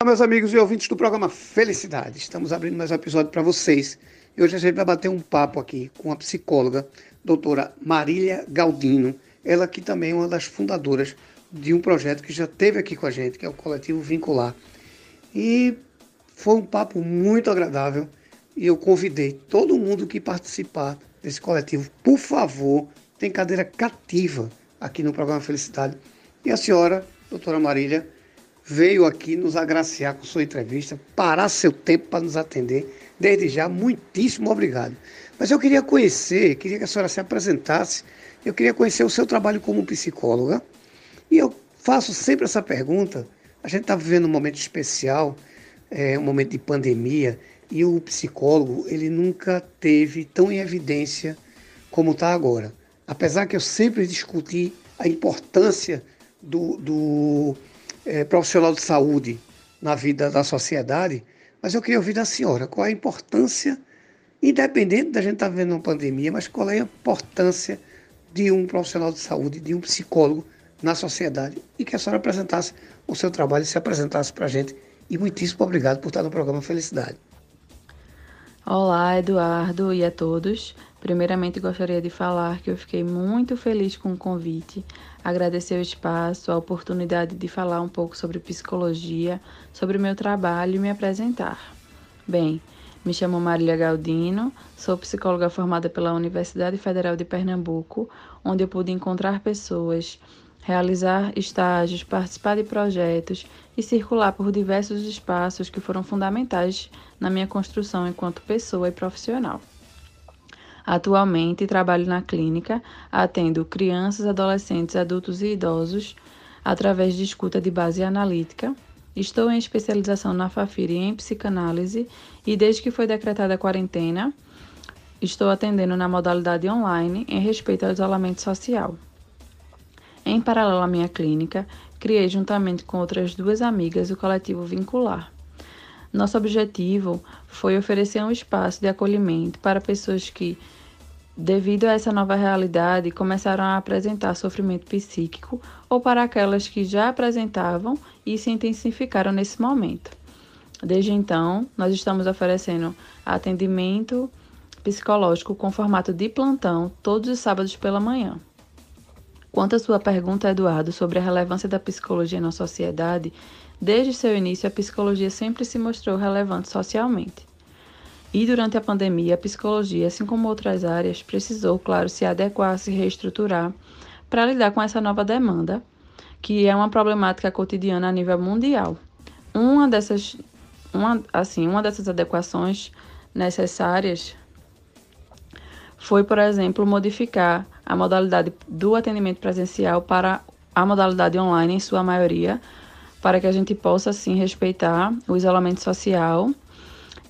Olá, meus amigos e ouvintes do programa Felicidade. Estamos abrindo mais um episódio para vocês. E hoje a gente vai bater um papo aqui com a psicóloga, doutora Marília Galdino. Ela que também é uma das fundadoras de um projeto que já teve aqui com a gente, que é o Coletivo Vincular. E foi um papo muito agradável e eu convidei todo mundo que participar desse coletivo, por favor, tem cadeira cativa aqui no programa Felicidade. E a senhora, doutora Marília, veio aqui nos agraciar com sua entrevista, parar seu tempo para nos atender. Desde já, muitíssimo obrigado. Mas eu queria conhecer, queria que a senhora se apresentasse, eu queria conhecer o seu trabalho como psicóloga. E eu faço sempre essa pergunta. A gente está vivendo um momento especial, é, um momento de pandemia, e o psicólogo ele nunca teve tão em evidência como está agora. Apesar que eu sempre discuti a importância do, do é, profissional de saúde na vida da sociedade, mas eu queria ouvir da senhora qual a importância, independente da gente estar tá vivendo uma pandemia, mas qual é a importância de um profissional de saúde, de um psicólogo na sociedade e que a senhora apresentasse o seu trabalho e se apresentasse para a gente. E muitíssimo obrigado por estar no programa Felicidade. Olá, Eduardo e a todos. Primeiramente, gostaria de falar que eu fiquei muito feliz com o convite, agradecer o espaço, a oportunidade de falar um pouco sobre psicologia, sobre o meu trabalho e me apresentar. Bem, me chamo Marília Galdino, sou psicóloga formada pela Universidade Federal de Pernambuco, onde eu pude encontrar pessoas, realizar estágios, participar de projetos e circular por diversos espaços que foram fundamentais na minha construção enquanto pessoa e profissional. Atualmente trabalho na clínica, atendo crianças, adolescentes, adultos e idosos através de escuta de base analítica. Estou em especialização na FAFIR e em psicanálise e desde que foi decretada a quarentena, estou atendendo na modalidade online em respeito ao isolamento social. Em paralelo à minha clínica, criei juntamente com outras duas amigas o coletivo Vincular. Nosso objetivo foi oferecer um espaço de acolhimento para pessoas que, devido a essa nova realidade, começaram a apresentar sofrimento psíquico ou para aquelas que já apresentavam e se intensificaram nesse momento. Desde então, nós estamos oferecendo atendimento psicológico com formato de plantão todos os sábados pela manhã. Quanto à sua pergunta, Eduardo, sobre a relevância da psicologia na sociedade, desde seu início a psicologia sempre se mostrou relevante socialmente. E durante a pandemia, a psicologia, assim como outras áreas, precisou, claro, se adequar, se reestruturar para lidar com essa nova demanda, que é uma problemática cotidiana a nível mundial. Uma dessas, uma, assim, uma dessas adequações necessárias foi, por exemplo, modificar a modalidade do atendimento presencial para a modalidade online, em sua maioria, para que a gente possa, sim, respeitar o isolamento social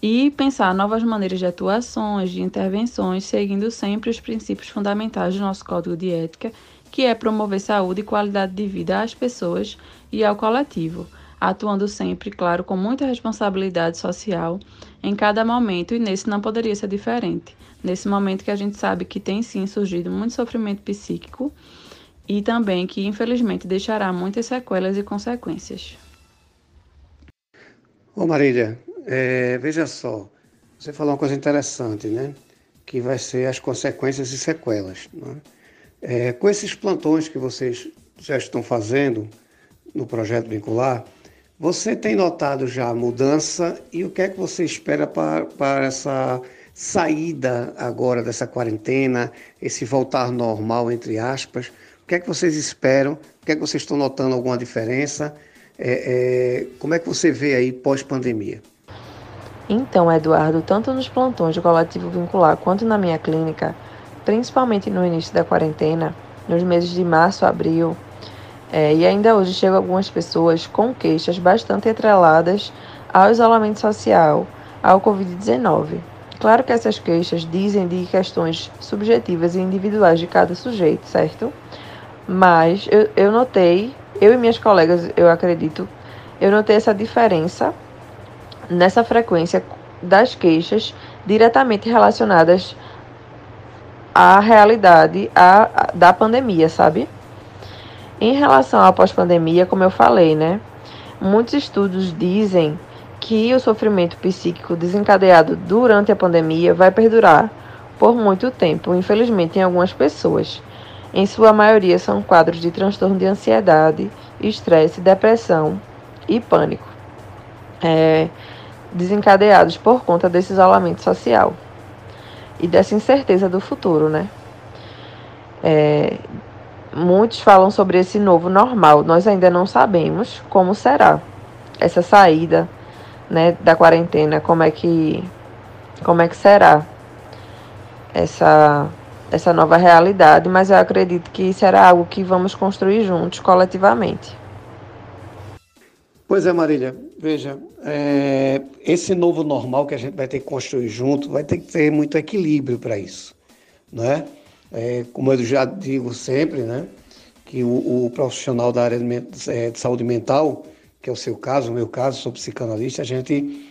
e pensar novas maneiras de atuações, de intervenções, seguindo sempre os princípios fundamentais do nosso código de ética, que é promover saúde e qualidade de vida às pessoas e ao coletivo, atuando sempre, claro, com muita responsabilidade social em cada momento, e nesse não poderia ser diferente nesse momento que a gente sabe que tem sim surgido muito sofrimento psíquico e também que infelizmente deixará muitas sequelas e consequências. Ô Marília, é, veja só, você falou uma coisa interessante, né? Que vai ser as consequências e sequelas. Né? É, com esses plantões que vocês já estão fazendo no projeto vincular, você tem notado já a mudança e o que é que você espera para, para essa saída agora dessa quarentena, esse voltar normal, entre aspas? O que é que vocês esperam? O que é que vocês estão notando alguma diferença? É, é, como é que você vê aí pós-pandemia? Então, Eduardo, tanto nos plantões do coletivo vincular quanto na minha clínica, principalmente no início da quarentena, nos meses de março, abril, é, e ainda hoje chegam algumas pessoas com queixas bastante atreladas ao isolamento social, ao Covid-19. Claro que essas queixas dizem de questões subjetivas e individuais de cada sujeito, certo? Mas eu, eu notei, eu e minhas colegas, eu acredito, eu notei essa diferença nessa frequência das queixas diretamente relacionadas à realidade a, a, da pandemia, sabe? Em relação à pós-pandemia, como eu falei, né? Muitos estudos dizem que o sofrimento psíquico desencadeado durante a pandemia vai perdurar por muito tempo, infelizmente, em algumas pessoas. Em sua maioria, são quadros de transtorno de ansiedade, estresse, depressão e pânico, é, desencadeados por conta desse isolamento social e dessa incerteza do futuro, né? É, muitos falam sobre esse novo normal. Nós ainda não sabemos como será essa saída, né, da quarentena, como é que como é que será essa essa nova realidade, mas eu acredito que será algo que vamos construir juntos, coletivamente. Pois é, Marília. Veja, é, esse novo normal que a gente vai ter que construir junto vai ter que ter muito equilíbrio para isso, não é? Como eu já digo sempre, né? Que o, o profissional da área de, é, de saúde mental, que é o seu caso, o meu caso, sou psicanalista, a gente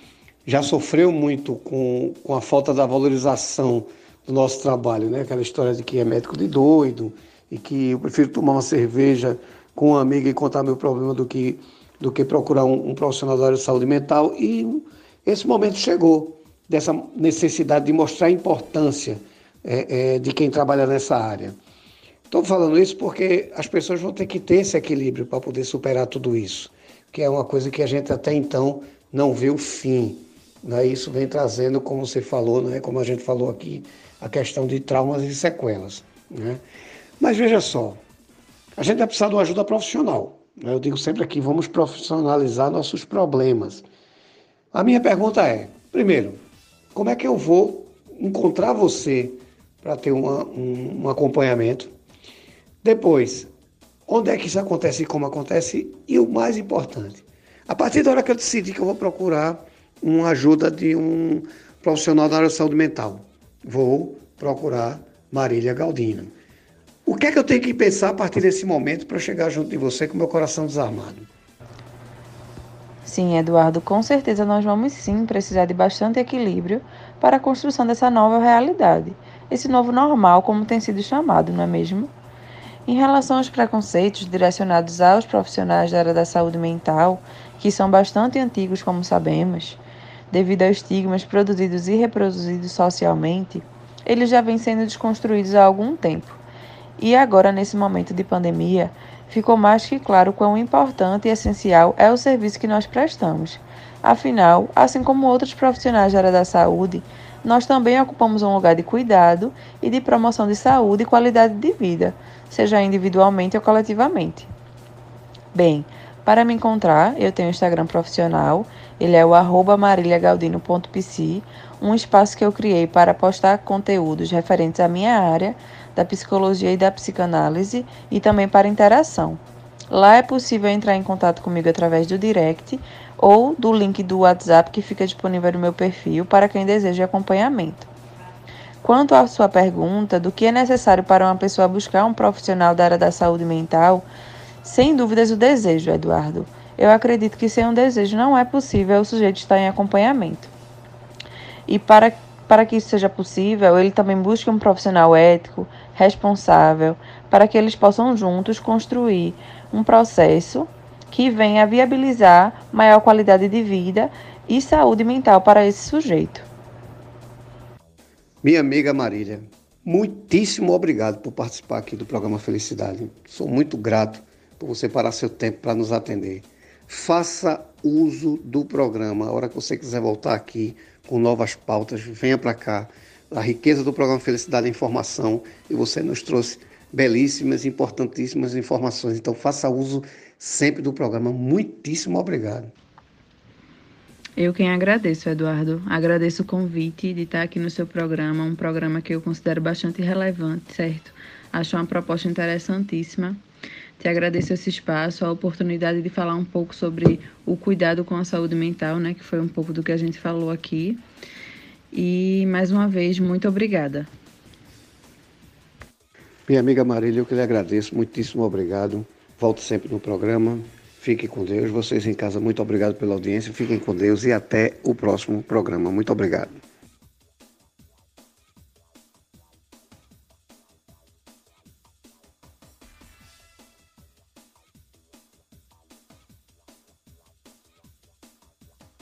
já sofreu muito com, com a falta da valorização do nosso trabalho, né? Aquela história de que é médico de doido e que eu prefiro tomar uma cerveja com uma amiga e contar meu problema do que, do que procurar um, um profissional da área de saúde mental. E esse momento chegou, dessa necessidade de mostrar a importância é, é, de quem trabalha nessa área. Estou falando isso porque as pessoas vão ter que ter esse equilíbrio para poder superar tudo isso, que é uma coisa que a gente até então não vê o fim. Né? Isso vem trazendo, como você falou, né? como a gente falou aqui, a questão de traumas e sequelas. Né? Mas veja só, a gente vai precisar de uma ajuda profissional. Eu digo sempre aqui, vamos profissionalizar nossos problemas. A minha pergunta é, primeiro, como é que eu vou encontrar você para ter uma, um, um acompanhamento? Depois, onde é que isso acontece e como acontece? E o mais importante, a partir da hora que eu decidi que eu vou procurar uma ajuda de um profissional da área de saúde mental, vou procurar Marília Galdino. O que é que eu tenho que pensar a partir desse momento para chegar junto de você com meu coração desarmado? Sim, Eduardo, com certeza nós vamos sim precisar de bastante equilíbrio para a construção dessa nova realidade, esse novo normal, como tem sido chamado, não é mesmo? Em relação aos preconceitos direcionados aos profissionais da área da saúde mental, que são bastante antigos, como sabemos, devido a estigmas produzidos e reproduzidos socialmente, eles já vêm sendo desconstruídos há algum tempo. E agora, nesse momento de pandemia, ficou mais que claro quão importante e essencial é o serviço que nós prestamos. Afinal, assim como outros profissionais da área da saúde, nós também ocupamos um lugar de cuidado e de promoção de saúde e qualidade de vida, seja individualmente ou coletivamente. Bem, para me encontrar, eu tenho o Instagram profissional, ele é o marilhagaldino.pc, um espaço que eu criei para postar conteúdos referentes à minha área da psicologia e da psicanálise e também para interação. Lá é possível entrar em contato comigo através do direct ou do link do WhatsApp que fica disponível no meu perfil para quem deseja acompanhamento. Quanto à sua pergunta do que é necessário para uma pessoa buscar um profissional da área da saúde mental, sem dúvidas, o desejo, Eduardo. Eu acredito que sem um desejo não é possível o sujeito estar em acompanhamento. E para, para que isso seja possível, ele também busca um profissional ético, responsável, para que eles possam juntos construir um processo que venha viabilizar maior qualidade de vida e saúde mental para esse sujeito. Minha amiga Marília, muitíssimo obrigado por participar aqui do programa Felicidade. Sou muito grato por você parar seu tempo para nos atender. Faça uso do programa. A hora que você quiser voltar aqui com novas pautas, venha para cá. A riqueza do programa Felicidade é Informação e você nos trouxe belíssimas, importantíssimas informações. Então faça uso sempre do programa. Muitíssimo obrigado. Eu quem agradeço, Eduardo. Agradeço o convite de estar aqui no seu programa, um programa que eu considero bastante relevante, certo? Acho uma proposta interessantíssima te agradeço esse espaço, a oportunidade de falar um pouco sobre o cuidado com a saúde mental, né, que foi um pouco do que a gente falou aqui. E mais uma vez, muito obrigada. Minha amiga Marília, eu que lhe agradeço, muitíssimo obrigado. Volto sempre no programa. Fique com Deus. Vocês em casa, muito obrigado pela audiência. Fiquem com Deus e até o próximo programa. Muito obrigado.